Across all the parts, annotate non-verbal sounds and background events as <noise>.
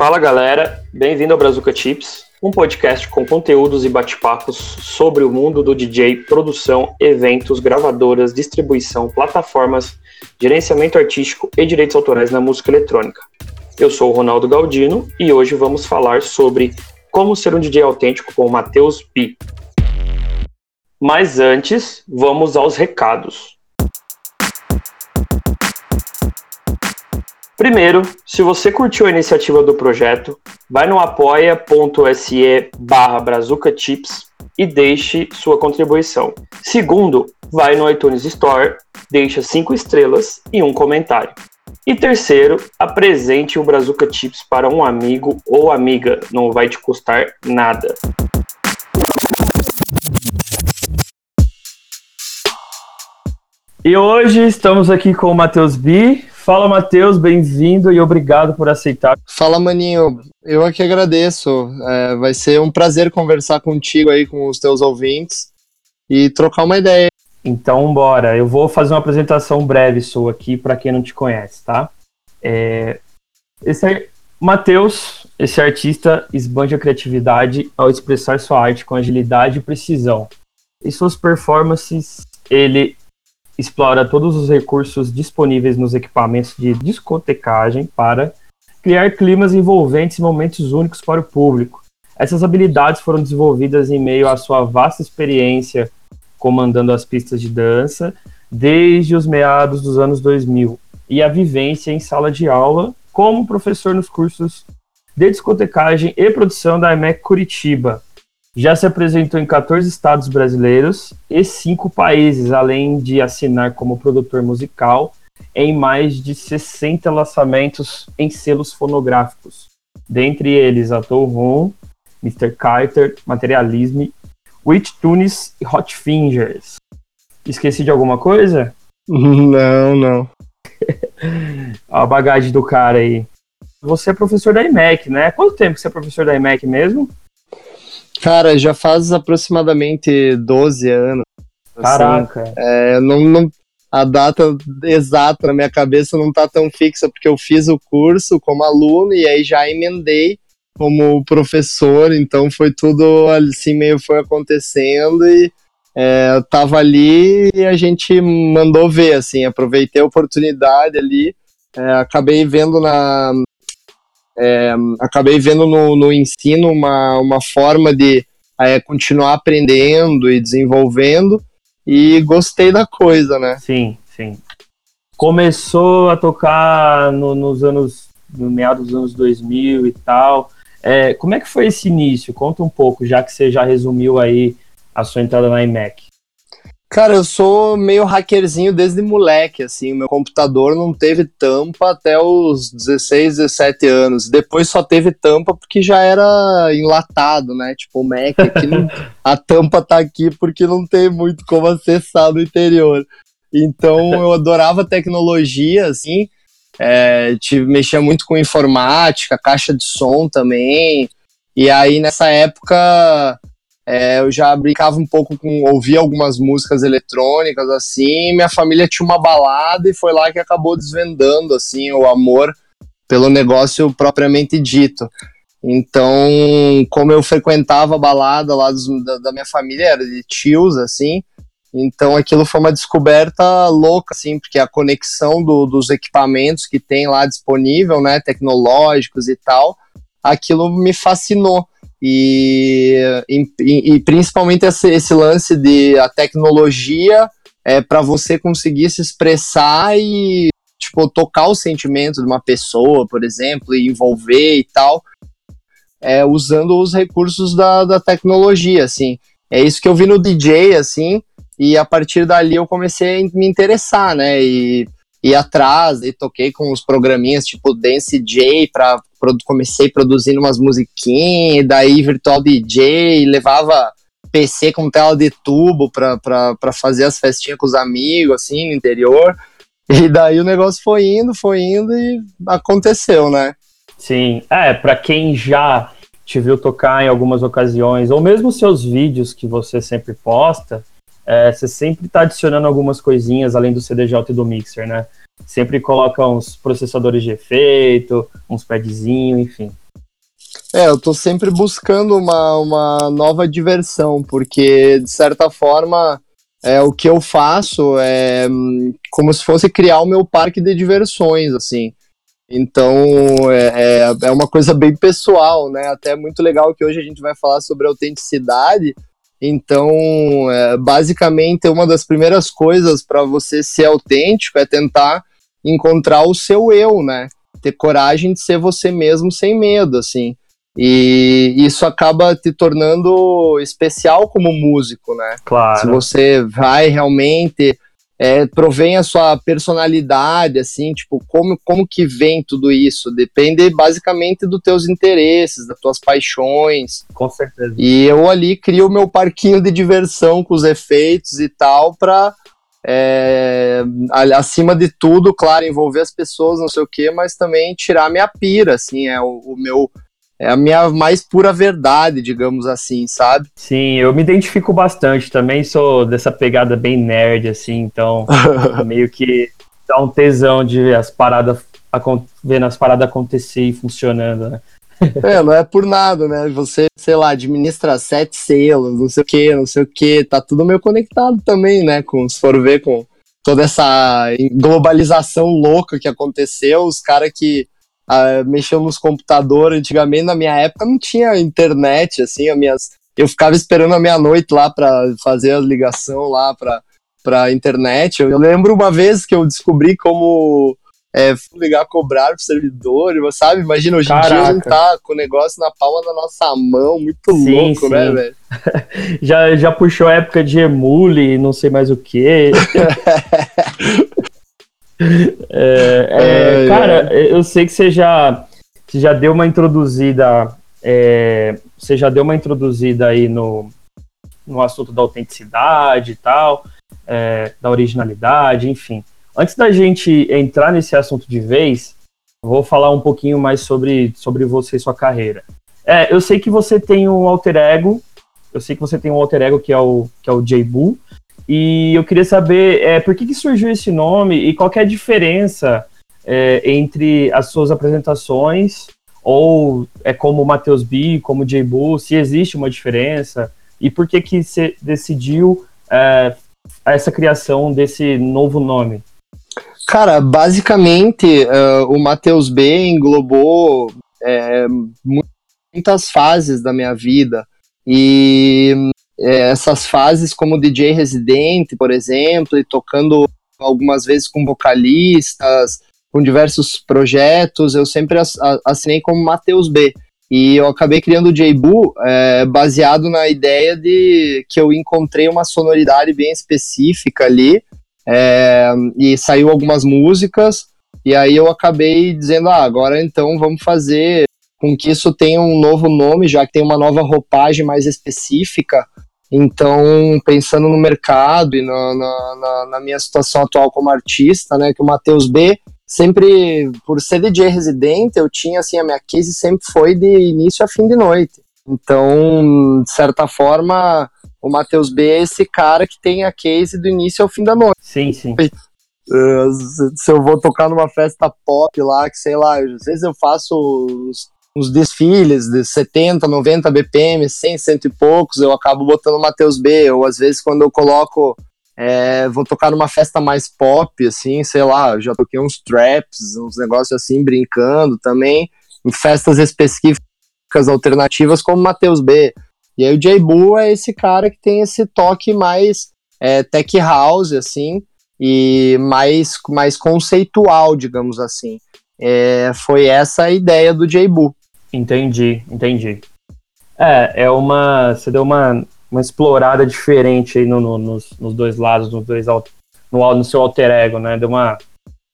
Fala galera, bem-vindo ao Brazuca Chips, um podcast com conteúdos e bate-papos sobre o mundo do DJ, produção, eventos, gravadoras, distribuição, plataformas, gerenciamento artístico e direitos autorais na música eletrônica. Eu sou o Ronaldo Galdino e hoje vamos falar sobre como ser um DJ autêntico com o Matheus B. Mas antes, vamos aos recados. Primeiro, se você curtiu a iniciativa do projeto, vai no apoia.se barra e deixe sua contribuição. Segundo, vai no iTunes Store, deixa cinco estrelas e um comentário. E terceiro, apresente o Brazuca Chips para um amigo ou amiga, não vai te custar nada. E hoje estamos aqui com o Matheus B. Fala, Matheus, bem-vindo e obrigado por aceitar. Fala, Maninho. Eu aqui agradeço. É, vai ser um prazer conversar contigo aí, com os teus ouvintes e trocar uma ideia. Então, bora. Eu vou fazer uma apresentação breve sua aqui para quem não te conhece, tá? É... Esse é... Matheus, esse artista esbanja criatividade ao expressar sua arte com agilidade e precisão. Em suas performances, ele explora todos os recursos disponíveis nos equipamentos de discotecagem para criar climas envolventes e momentos únicos para o público. Essas habilidades foram desenvolvidas em meio à sua vasta experiência comandando as pistas de dança desde os meados dos anos 2000 e a vivência em sala de aula como professor nos cursos de discotecagem e produção da IMEC Curitiba, já se apresentou em 14 estados brasileiros e cinco países, além de assinar como produtor musical em mais de 60 lançamentos em selos fonográficos, dentre eles Atoll Room, Mr. Carter, Materialisme, Witch Tunes e Hot Fingers. Esqueci de alguma coisa? <laughs> Não, não. <laughs> a bagagem do cara aí. Você é professor da IMEC, né? Quanto tempo você é professor da IMEC mesmo? Cara, já faz aproximadamente 12 anos. Assim. Caraca. É, não, não, a data exata na minha cabeça não tá tão fixa, porque eu fiz o curso como aluno e aí já emendei como professor, então foi tudo assim, meio foi acontecendo e é, tava ali e a gente mandou ver, assim, aproveitei a oportunidade ali, é, acabei vendo na, é, acabei vendo no, no, ensino uma, uma forma de é, continuar aprendendo e desenvolvendo e gostei da coisa, né? Sim, sim. Começou a tocar no, nos anos, no meados dos anos 2000 e tal. É, como é que foi esse início? Conta um pouco, já que você já resumiu aí a sua entrada na iMac. Cara, eu sou meio hackerzinho desde moleque, assim, meu computador não teve tampa até os 16, 17 anos. Depois só teve tampa porque já era enlatado, né? Tipo, o Mac aqui, não, <laughs> a tampa tá aqui porque não tem muito como acessar no interior. Então eu adorava tecnologia, assim, é, tive, mexia muito com informática, caixa de som também. E aí nessa época é, eu já brincava um pouco com ouvir algumas músicas eletrônicas assim. Minha família tinha uma balada e foi lá que acabou desvendando assim o amor pelo negócio propriamente dito. Então, como eu frequentava a balada lá dos, da, da, minha família, era de tios, assim, então aquilo foi uma descoberta louca, assim, porque a conexão do, dos equipamentos que tem lá disponível, né, tecnológicos e tal, aquilo me fascinou. E, e, e principalmente esse, esse, lance de a tecnologia é para você conseguir se expressar e tipo tocar o sentimento de uma pessoa, por exemplo, e envolver e tal, é, usando os recursos da, da tecnologia, assim. É isso que eu vi no DJ, assim, e a partir dali eu comecei a me interessar, né? E ir atrás e toquei com uns programinhas tipo Dance J para comecei produzindo umas musiquinhas, daí virtual DJ, levava PC com tela de tubo para fazer as festinhas com os amigos, assim, no interior. E daí o negócio foi indo, foi indo e aconteceu, né? Sim, é, para quem já te viu tocar em algumas ocasiões, ou mesmo seus vídeos que você sempre posta, é, você sempre está adicionando algumas coisinhas além do CDJ e do mixer, né? Sempre coloca uns processadores de efeito, uns padzinhos, enfim. É, eu tô sempre buscando uma, uma nova diversão, porque de certa forma é, o que eu faço é hum, como se fosse criar o meu parque de diversões, assim. Então é, é, é uma coisa bem pessoal, né? Até muito legal que hoje a gente vai falar sobre autenticidade. Então, é, basicamente, uma das primeiras coisas para você ser autêntico é tentar encontrar o seu eu, né? Ter coragem de ser você mesmo sem medo, assim. E isso acaba te tornando especial como músico, né? Claro. Se você vai realmente é, provém a sua personalidade, assim, tipo, como, como que vem tudo isso? Depende basicamente dos teus interesses, das tuas paixões. Com certeza. E eu ali crio o meu parquinho de diversão com os efeitos e tal, pra, é, acima de tudo, claro, envolver as pessoas, não sei o quê, mas também tirar minha pira, assim, é o, o meu é a minha mais pura verdade, digamos assim, sabe? Sim, eu me identifico bastante também, sou dessa pegada bem nerd, assim, então <laughs> meio que dá um tesão de ver as paradas, vendo as paradas acontecer e funcionando, né? <laughs> É, não é por nada, né? Você, sei lá, administra sete selos, não sei o que, não sei o que, tá tudo meio conectado também, né? Com, se for ver com toda essa globalização louca que aconteceu, os caras que uh, mexeu nos computadores. Antigamente, na minha época, não tinha internet, assim, as minhas. Eu ficava esperando a meia-noite lá para fazer a ligação lá para para internet. Eu lembro uma vez que eu descobri como é, ligar cobrar pro servidor, sabe? Imagina, hoje em dia a gente tá com o negócio na palma da nossa mão, muito sim, louco, né, sim. né, velho? <laughs> já, já puxou a época de emule, não sei mais o que. <laughs> É, é, cara, eu sei que você já, você já deu uma introduzida, é, você já deu uma introduzida aí no, no assunto da autenticidade e tal, é, da originalidade, enfim. Antes da gente entrar nesse assunto de vez, vou falar um pouquinho mais sobre, sobre você e sua carreira. É, eu sei que você tem um alter ego, eu sei que você tem um alter ego que é o, que é o J-Boo, e eu queria saber é, por que, que surgiu esse nome e qual é a diferença é, entre as suas apresentações ou é como Matheus B, como J. Bull, se existe uma diferença e por que que você decidiu é, essa criação desse novo nome? Cara, basicamente uh, o Matheus B englobou é, muitas fases da minha vida e é, essas fases como DJ residente, por exemplo, e tocando algumas vezes com vocalistas, com diversos projetos, eu sempre assinei como Matheus B. E eu acabei criando o J-Boo é, baseado na ideia de que eu encontrei uma sonoridade bem específica ali, é, e saiu algumas músicas, e aí eu acabei dizendo, ah, agora então vamos fazer com que isso tenha um novo nome, já que tem uma nova roupagem mais específica, então, pensando no mercado e na, na, na, minha situação atual como artista, né, que o Matheus B sempre, por ser DJ residente, eu tinha, assim, a minha case sempre foi de início a fim de noite. Então, de certa forma, o Matheus B é esse cara que tem a case do início ao fim da noite. Sim, sim. Se eu vou tocar numa festa pop lá, que sei lá, às vezes eu faço uns desfiles de 70, 90 BPM, 100, cento e poucos, eu acabo botando Matheus B, ou às vezes quando eu coloco, é, vou tocar numa festa mais pop, assim, sei lá, eu já toquei uns traps, uns negócios assim, brincando também, em festas específicas alternativas como Matheus B. E aí o J. Boo é esse cara que tem esse toque mais é, tech house, assim, e mais, mais conceitual, digamos assim. É, foi essa a ideia do J. Boo. Entendi, entendi. É, é uma. Você deu uma, uma explorada diferente aí no, no, nos, nos dois lados, nos dois no, no seu alter ego, né? Deu uma,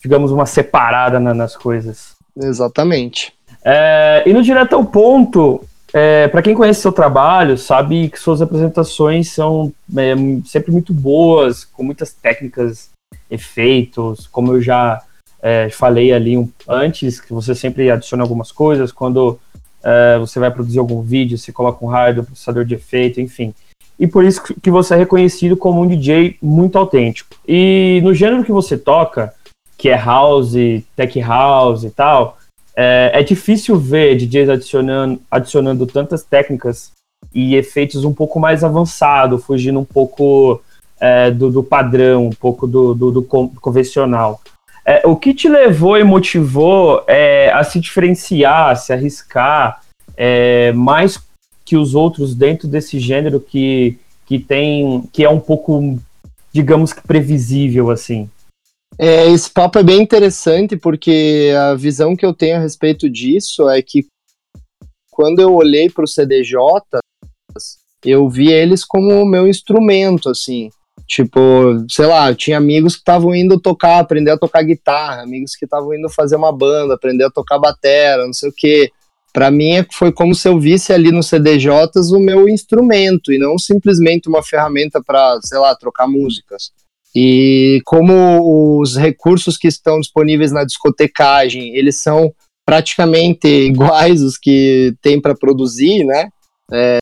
digamos, uma separada na, nas coisas. Exatamente. É, e no direto ao ponto, é, para quem conhece seu trabalho, sabe que suas apresentações são é, sempre muito boas, com muitas técnicas, efeitos, como eu já é, falei ali um, antes, que você sempre adiciona algumas coisas, quando é, você vai produzir algum vídeo, você coloca um hardware, um processador de efeito, enfim. E por isso que você é reconhecido como um DJ muito autêntico. E no gênero que você toca, que é house, tech house e tal, é, é difícil ver DJs adicionando, adicionando tantas técnicas e efeitos um pouco mais avançados, fugindo um pouco é, do, do, padrão, um pouco do, do, do convencional. É, o que te levou e motivou é, a se diferenciar, a se arriscar é, mais que os outros dentro desse gênero que, que tem que é um pouco, digamos que previsível assim? É, esse papo é bem interessante porque a visão que eu tenho a respeito disso é que quando eu olhei para o CDJ, eu vi eles como o meu instrumento, assim. Tipo, sei lá, tinha amigos que estavam indo tocar, aprender a tocar guitarra, amigos que estavam indo fazer uma banda, aprender a tocar batera, não sei o quê. Para mim é foi como se eu visse ali no CDJs o meu instrumento e não simplesmente uma ferramenta para, sei lá, trocar músicas. E como os recursos que estão disponíveis na discotecagem, eles são praticamente <laughs> iguais os que tem para produzir, né? É,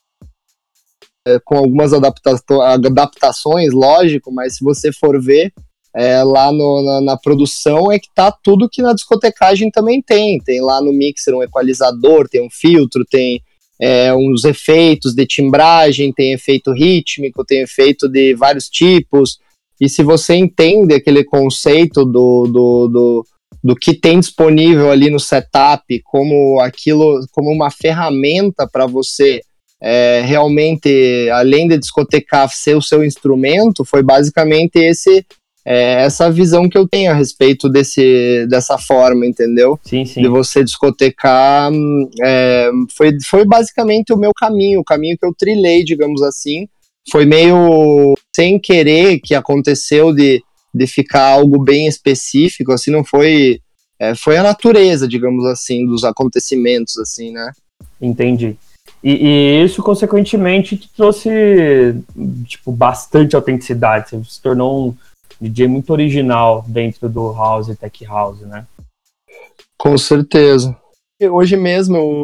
é, com algumas adapta adaptações, lógico, mas se você for ver é, lá no, na, na, produção é que tá tudo que na discotecagem também tem. Tem lá no mixer um equalizador, tem um filtro, tem é, uns efeitos de timbragem, tem efeito rítmico, tem efeito de vários tipos. E se você entende aquele conceito do, do, do, do que tem disponível ali no setup, como aquilo, como uma ferramenta para você é, realmente, além de discotecar, ser o seu instrumento, foi basicamente esse é, essa visão que eu tenho a respeito desse, dessa forma, entendeu? Sim, sim. De você discotecar, é, foi, foi basicamente o meu caminho, o caminho que eu trilhei, digamos assim. Foi meio sem querer que aconteceu de, de ficar algo bem específico, assim, não foi. É, foi a natureza, digamos assim, dos acontecimentos, assim, né? Entendi. E, e, isso, consequentemente, te trouxe tipo, bastante autenticidade. Você se tornou um DJ muito original dentro do house e tech house, né? Com certeza. Hoje mesmo eu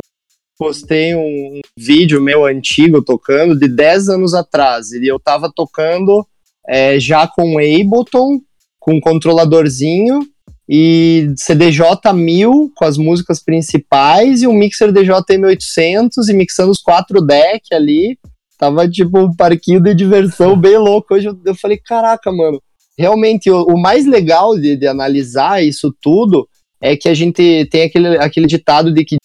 postei um vídeo meu antigo tocando de 10 anos atrás. E eu tava tocando é, já com Ableton, com um controladorzinho e CDJ 1000 com as músicas principais e um mixer DJ M800 e mixando os quatro deck ali. Tava tipo um parquinho de diversão bem louco. Hoje eu, eu falei, caraca, mano, realmente o, o mais legal de, de analisar isso tudo é que a gente tem aquele, aquele ditado de que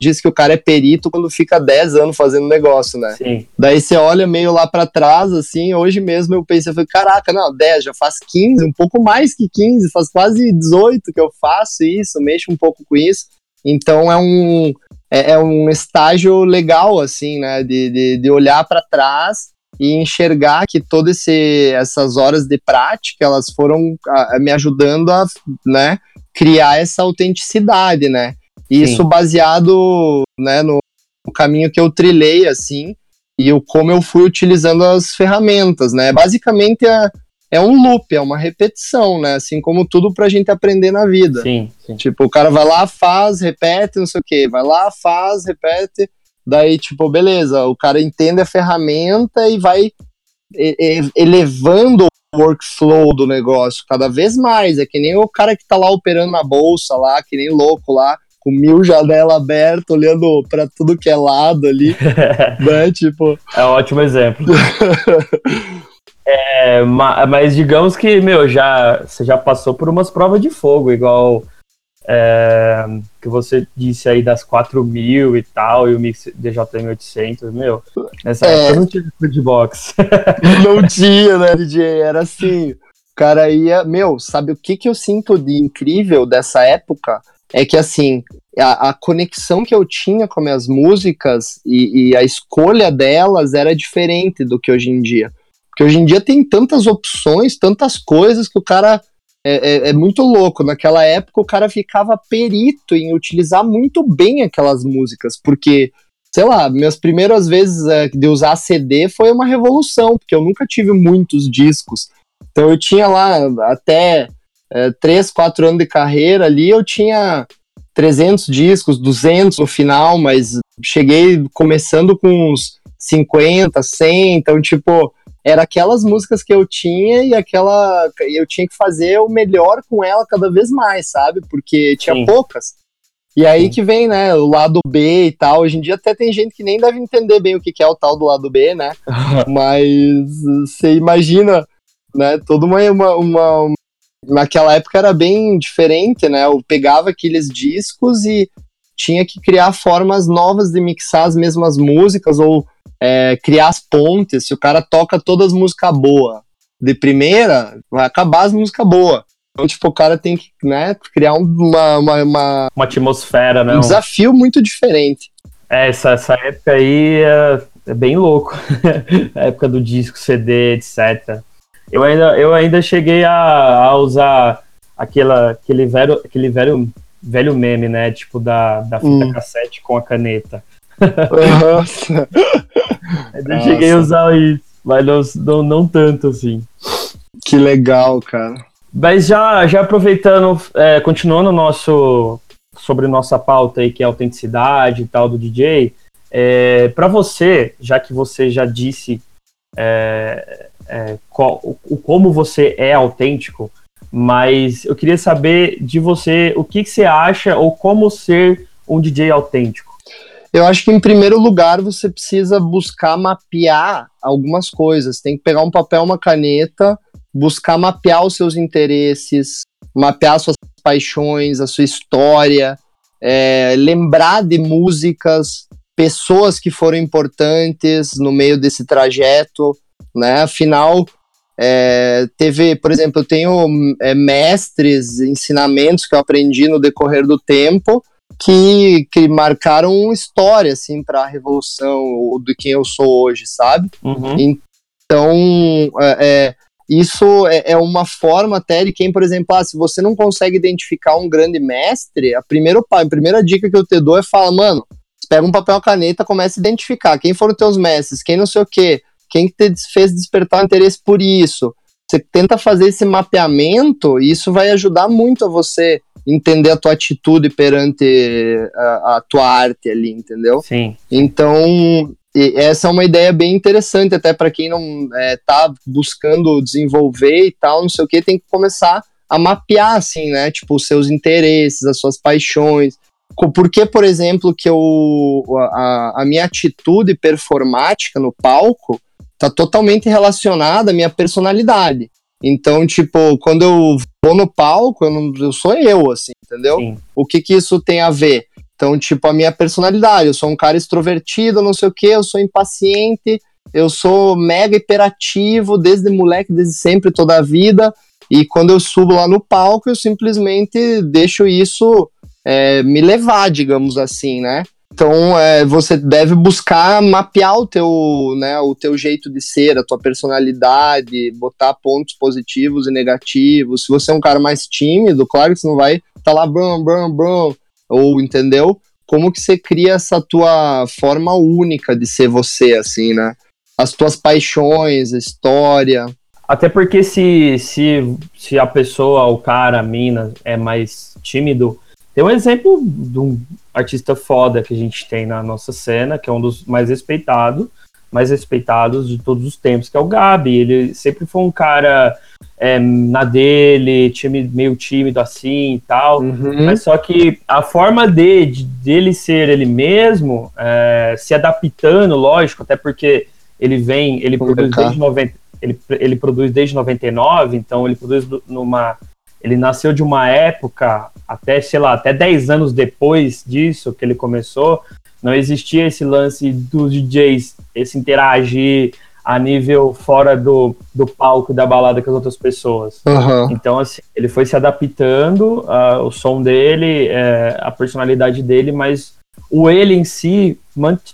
diz que o cara é perito quando fica 10 anos fazendo negócio, né? Sim. Daí você olha meio lá para trás, assim, hoje mesmo eu pensei, eu falei, caraca, não, 10, já faz 15, um pouco mais que 15, faz quase 18 que eu faço isso, mexo um pouco com isso. Então é um, é, é um estágio legal, assim, né, de, de, de olhar para trás e enxergar que todas essas horas de prática, elas foram a, me ajudando a, né, criar essa autenticidade, né? Isso baseado né, no, no, caminho que eu trilhei, assim, e o como eu fui utilizando as ferramentas, né? Basicamente é, é um loop, é uma repetição, né? Assim como tudo pra gente aprender na vida. Sim, sim. Tipo, o cara vai lá, faz, repete, não sei o quê. Vai lá, faz, repete. Daí, tipo, beleza, o cara entende a ferramenta e vai elevando o workflow do negócio cada vez mais. É que nem o cara que tá lá operando na bolsa lá, que nem louco lá com mil janelas abertas, olhando para tudo que é lado ali, <laughs> né? Tipo. É um ótimo exemplo. <laughs> é, mas digamos que, meu, já, você já passou por umas provas de fogo, igual é, que você disse aí das 4 mil e tal, e o Mix DJM 800, meu, nessa é, época não tinha footbox. <laughs> não tinha, né, DJ? Era assim, o cara ia, meu, sabe o que que eu sinto de incrível dessa época? É que assim a, a, conexão que eu tinha com minhas músicas e, e, a escolha delas era diferente do que hoje em dia. Porque hoje em dia tem tantas opções, tantas coisas que o cara é, é, é muito louco. Naquela época o cara ficava perito em utilizar muito bem aquelas músicas, porque sei lá, minhas primeiras vezes é, de usar CD foi uma revolução, porque eu nunca tive muitos discos. Então eu tinha lá até é, 3, 4 anos de carreira ali, eu tinha 300 discos, 200 no final, mas cheguei começando com uns 50, 100, então, tipo, era aquelas músicas que eu tinha e aquela eu tinha que fazer o melhor com ela cada vez mais, sabe? Porque tinha Sim. poucas. E aí Sim. que vem, né, o lado B e tal. Hoje em dia até tem gente que nem deve entender bem o que é o tal do lado B, né? <laughs> Mas você imagina, né, toda uma, uma, uma, Naquela época era bem diferente, né? Eu pegava aqueles discos e tinha que criar formas novas de mixar as mesmas músicas ou é, criar as pontes. Se o cara toca todas as músicas boas de primeira, vai acabar as músicas boas. Então, tipo, o cara tem que né, criar uma, uma, uma, uma atmosfera, né? Um desafio muito diferente. É, essa, essa época aí é, é bem louco. <laughs> a época do disco, CD, etc. Eu ainda, eu ainda cheguei a, a usar aquela, aquele, velho, aquele velho, velho meme, né? Tipo, da, da fita hum. cassete com a caneta. Nossa. <laughs> ainda Nossa. cheguei a usar isso, mas não, não, não tanto assim. Que legal, cara. Mas já, já aproveitando, é, continuando nosso sobre nossa pauta aí, que é autenticidade e tal do DJ, é, para você, já que você já disse é, é, qual, o, como você é autêntico, mas eu queria saber de você o que, que você acha ou como ser um DJ autêntico. Eu acho que em primeiro lugar você precisa buscar mapear algumas coisas. Tem que pegar um papel, uma caneta buscar mapear os seus interesses, mapear suas paixões, a sua história, é, lembrar de músicas, pessoas que foram importantes no meio desse trajeto, né? Afinal, é, teve, por exemplo, eu tenho é, mestres, ensinamentos que eu aprendi no decorrer do tempo que, que marcaram história, assim, para a revolução do quem eu sou hoje, sabe? Uhum. Então, é, é isso é, é, uma forma até de quem, por exemplo, ah, se você não consegue identificar um grande mestre, a primeira, a primeira dica que eu te dou é falar, mano, pega um papel e caneta, começa a identificar quem foram teus mestres, quem não sei o quê, quem te fez despertar interesse por isso. Você tenta fazer esse mapeamento e isso vai ajudar muito a você entender a tua atitude perante a, a tua arte ali, entendeu? Sim. Então, essa é uma ideia bem interessante, até para quem não está é, buscando desenvolver e tal, não sei o que, tem que começar a mapear, assim, né? Tipo, os seus interesses, as suas paixões. Por que, por exemplo, que eu, a, a minha atitude performática no palco tá totalmente relacionada à minha personalidade. Então, tipo, quando eu vou no palco, eu, não, eu sou eu, assim, entendeu? Sim. O que que isso tem a ver? Então, tipo, a minha personalidade, eu sou um cara extrovertido, não sei o que, eu sou impaciente, eu sou mega hiperativo desde moleque, desde sempre, toda a vida. E quando eu subo lá no palco, eu simplesmente deixo isso é, me levar, digamos assim, né? Então, é, você deve buscar mapear o teu, né, o teu jeito de ser, a tua personalidade, botar pontos positivos e negativos. Se você é um cara mais tímido, claro que você não vai estar tá lá, brum, brum, brum, ou entendeu? Como que você cria essa tua forma única de ser você, assim, né? As tuas paixões, a história. Até porque se, se, se a pessoa, o cara, a mina, é mais tímido, tem um exemplo de um artista foda que a gente tem na nossa cena, que é um dos mais respeitados, mais respeitados de todos os tempos, que é o Gabi. Ele sempre foi um cara é, na dele, time, meio tímido assim e tal. Uhum. Mas só que a forma de, de dele ser ele mesmo, é, se adaptando, lógico, até porque ele vem, ele produz desde 90, ele, ele produz desde 99, então ele produz numa. Ele nasceu de uma época, até, sei lá, até 10 anos depois disso que ele começou, não existia esse lance dos DJs, esse interagir, a nível fora do, do palco da balada com as outras pessoas. Uhum. Então, assim, ele foi se adaptando, uh, o som dele, é, a personalidade dele, mas o ele em si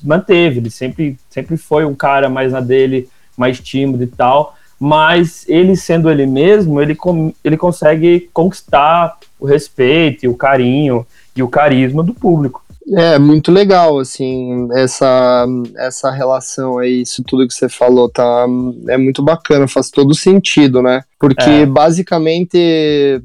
manteve. Ele sempre, sempre foi um cara mais na dele, mais tímido e tal. Mas ele sendo ele mesmo, ele, com, ele consegue conquistar o respeito, o carinho e o carisma do público. É, muito legal, assim, essa, essa relação aí, isso tudo que você falou, tá, é muito bacana, faz todo sentido, né? Porque, é. basicamente,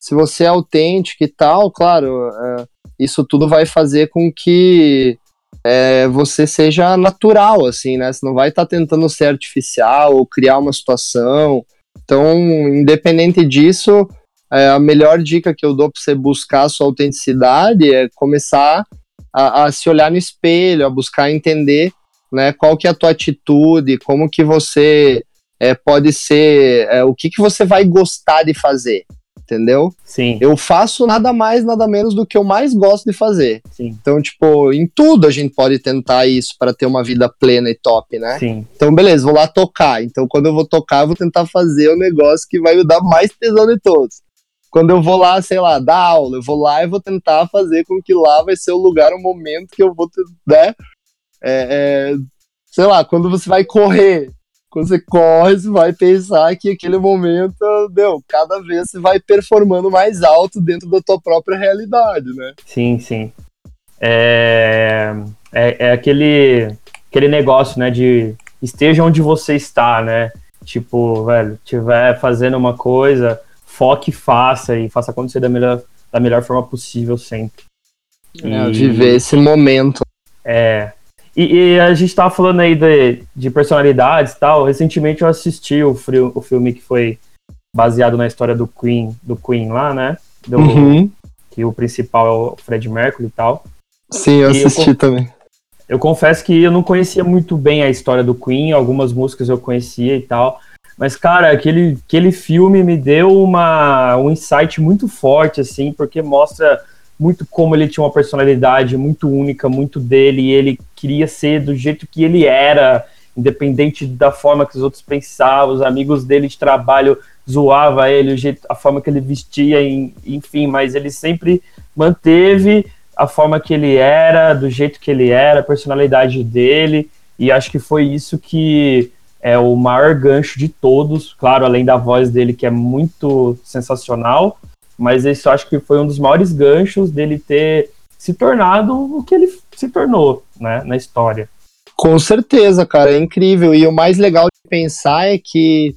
se você é autêntico e tal, claro, é, isso tudo vai fazer com que é, você seja natural, assim, né? Você não vai estar tá tentando ser artificial ou criar uma situação. Então, independente disso, é, a melhor dica que eu dou para você buscar a sua autenticidade é começar a, a, se olhar no espelho, a buscar entender né, qual que é a tua atitude, como que você é, pode ser, é, o que, que você vai gostar de fazer entendeu? Sim. Eu faço nada mais, nada menos do que eu mais gosto de fazer. Sim. Então, tipo, em tudo a gente pode tentar isso para ter uma vida plena e top, né? Sim. Então, beleza, vou lá tocar. Então, quando eu vou tocar, eu vou tentar fazer o negócio que vai me dar mais tesão de todos. Quando eu vou lá, sei lá, dar aula, eu vou lá e vou tentar fazer com que lá vai ser o lugar, o momento que eu vou, né? É, é, sei lá, quando você vai correr, quando você corre, você vai pensar que aquele momento, meu, cada vez você vai performando mais alto dentro da tua própria realidade, né? Sim, sim. É, é, é aquele, aquele negócio, né, de esteja onde você está, né? Tipo, velho, tiver fazendo uma coisa, foque e faça, e faça acontecer da melhor, da melhor forma possível sempre. É, e, viver esse momento. É, e, e, a gente tava falando aí de, de personalidades e tal. Recentemente eu assisti o, frio, o filme que foi baseado na história do Queen, do Queen lá, né? Do, uhum. Que o principal é o Fred Mercury e tal. Sim, eu e assisti eu, também. Eu confesso que eu não conhecia muito bem a história do Queen, algumas músicas eu conhecia e tal. Mas, cara, aquele, aquele filme me deu uma, um insight muito forte, assim, porque mostra muito como ele tinha uma personalidade muito única, muito dele, e ele queria ser do jeito que ele era, independente da forma que os outros pensavam, os amigos dele de trabalho zoava ele, o jeito, a forma que ele vestia, enfim, mas ele sempre manteve a forma que ele era, do jeito que ele era, a personalidade dele, e acho que foi isso que é o maior gancho de todos, claro, além da voz dele que é muito sensacional, mas isso acho que foi um dos maiores ganchos dele ter se tornado o que ele se tornou, né, na história. Com certeza, cara, é incrível. E o mais legal de pensar é que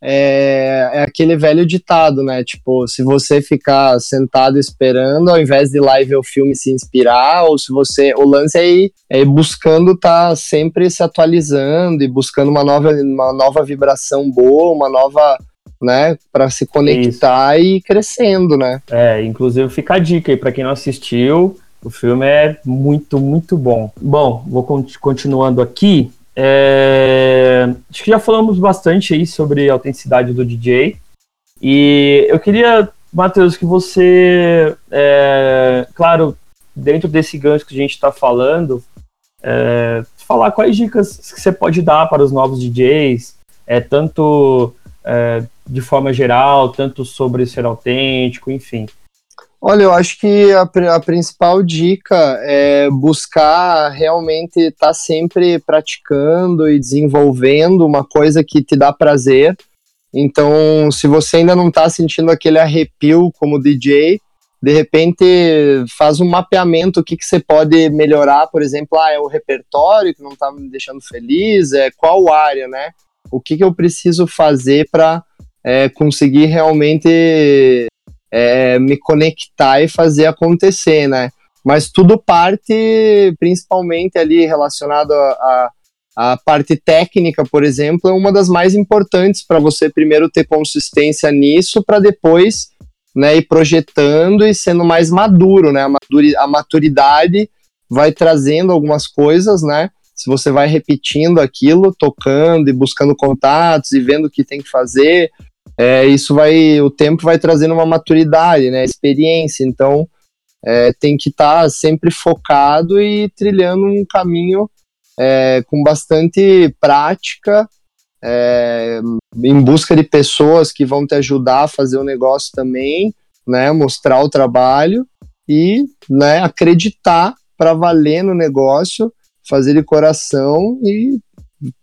é, é, aquele velho ditado, né? Tipo, se você ficar sentado esperando, ao invés de lá e ver o filme se inspirar, ou se você. O lance é ir, é ir buscando estar tá sempre se atualizando e buscando uma nova, uma nova vibração boa, uma nova né, para se conectar Isso. e ir crescendo, né? É, inclusive fica a dica aí para quem não assistiu, o filme é muito, muito bom. Bom, vou continuando aqui. É... Acho que já falamos bastante aí sobre a autenticidade do DJ. E eu queria, Matheus, que você, é... claro, dentro desse gancho que a gente está falando, é... falar quais dicas que você pode dar para os novos DJs, é, tanto é, de forma geral, tanto sobre ser autêntico, enfim? Olha, eu acho que a, a principal dica é buscar realmente estar tá sempre praticando e desenvolvendo uma coisa que te dá prazer. Então, se você ainda não está sentindo aquele arrepio como DJ, de repente faz um mapeamento, o que, que você pode melhorar, por exemplo, ah, é o repertório que não está me deixando feliz, é qual área, né? O que, que eu preciso fazer para é, conseguir realmente é, me conectar e fazer acontecer, né? Mas tudo parte principalmente ali relacionado a, a, a parte técnica, por exemplo, é uma das mais importantes para você primeiro ter consistência nisso, para depois né, ir projetando e sendo mais maduro, né? A maturidade vai trazendo algumas coisas, né? Se você vai repetindo aquilo, tocando e buscando contatos e vendo o que tem que fazer, é, isso vai, o tempo vai trazendo uma maturidade, né, experiência, então é, tem que estar tá sempre focado e trilhando um caminho é, com bastante prática, é, em busca de pessoas que vão te ajudar a fazer o negócio também, né, mostrar o trabalho e né, acreditar para valer no negócio, fazer de coração e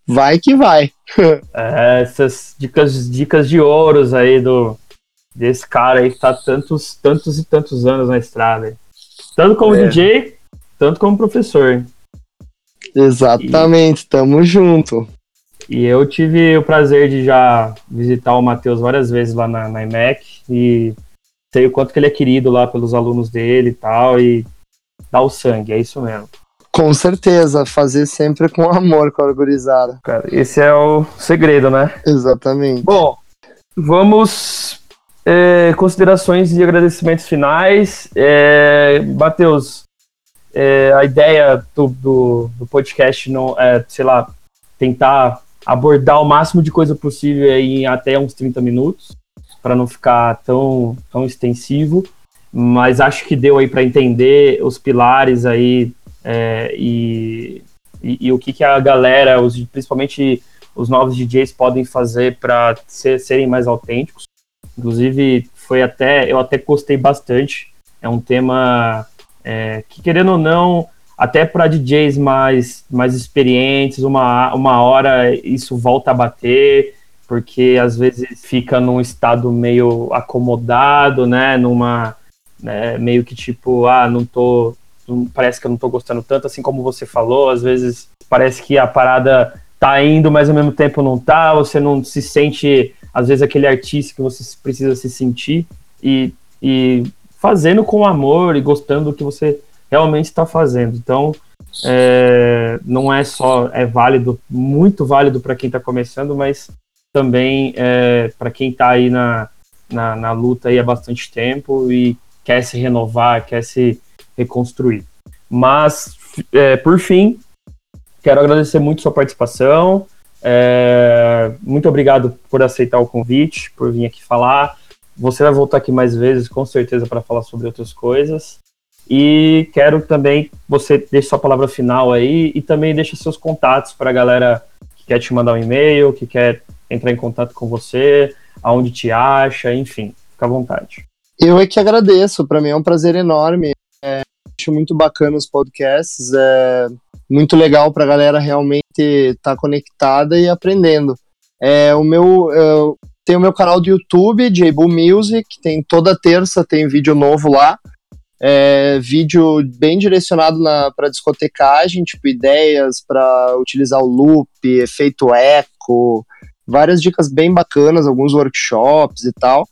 vai que vai. <laughs> é, essas dicas, dicas de ouros aí do desse cara aí que tá tantos, tantos e tantos anos na estrada. Tanto como é. DJ, tanto como professor. Exatamente, e, tamo junto. E eu tive o prazer de já visitar o Matheus várias vezes lá na, na IMEC e sei o quanto que ele é querido lá pelos alunos dele e tal, e dá o sangue, é isso mesmo. Com certeza, fazer sempre com amor com a gurizada. Cara, esse é o segredo, né? Exatamente. Bom, vamos é, considerações e agradecimentos finais. É, Matheus, é, a ideia do, do, do, podcast não é, sei lá, tentar abordar o máximo de coisa possível em até uns 30 minutos, para não ficar tão, tão extensivo. Mas acho que deu aí para entender os pilares aí é, e, e, e, o que, que a galera, os, principalmente os novos DJs, podem fazer para ser, serem mais autênticos. Inclusive, foi até eu até gostei bastante. É um tema é, que, querendo ou não, até para DJs mais, mais experientes, uma, uma hora isso volta a bater, porque às vezes fica num estado meio acomodado, né? Numa. Né, meio que tipo, ah, não tô. Parece que eu não tô gostando tanto, assim como você falou, às vezes parece que a parada tá indo, mas ao mesmo tempo não tá, você não se sente às vezes aquele artista que você precisa se sentir e, e fazendo com amor e gostando do que você realmente está fazendo. Então, é, não é só é válido, muito válido para quem está começando, mas também é, para quem está aí na, na, na, luta aí há bastante tempo e quer se renovar, quer se reconstruir. Mas, é, por fim, quero agradecer muito sua participação. É, muito obrigado por aceitar o convite, por vir aqui falar. Você vai voltar aqui mais vezes, com certeza, para falar sobre outras coisas. E quero também você deixe sua palavra final aí e também deixe seus contatos para a galera que quer te mandar um e-mail, que quer entrar em contato com você, aonde te acha, enfim, fica à vontade. Eu é que agradeço, para mim é um prazer enorme. É, acho muito bacana os podcasts, é muito legal para a galera realmente estar tá conectada e aprendendo. É, o meu, eu tenho o meu canal do YouTube, J-Bull Music, tem toda terça tem vídeo novo lá. É, vídeo bem direcionado para discotecagem, tipo ideias para utilizar o loop, efeito eco, várias dicas bem bacanas, alguns workshops e tal.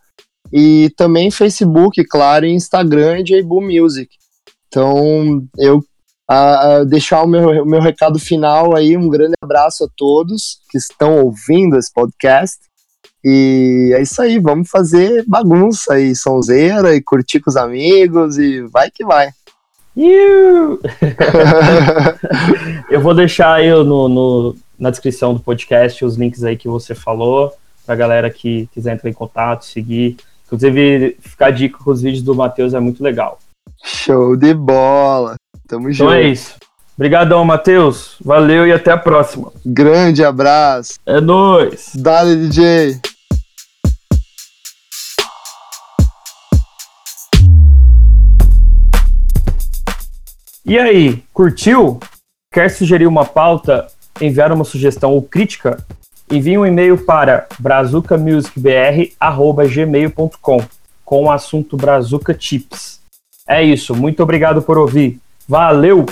E também Facebook, claro, e Instagram e J-Bull Music. Então, eu a, deixar o meu, o meu recado final aí, um grande abraço a todos que estão ouvindo esse podcast. E é isso aí, vamos fazer bagunça e sonzeira e curtir com os amigos e vai que vai. <laughs> Eu vou deixar aí no, no, na descrição do podcast os links aí que você falou, pra galera que quiser entrar em contato, seguir. Inclusive, ficar dica com os vídeos do Matheus é muito legal. Show de bola! Tamo então junto. Então é isso. Obrigadão, Matheus. Valeu e até a próxima. Grande abraço. É nóis. Dale, DJ. E aí, curtiu? Quer sugerir uma pauta, enviar uma sugestão ou crítica? Envie um e-mail para brazucamusicbr.gmail.com com o assunto Brazuca Tips. É isso, muito obrigado por ouvir. Valeu!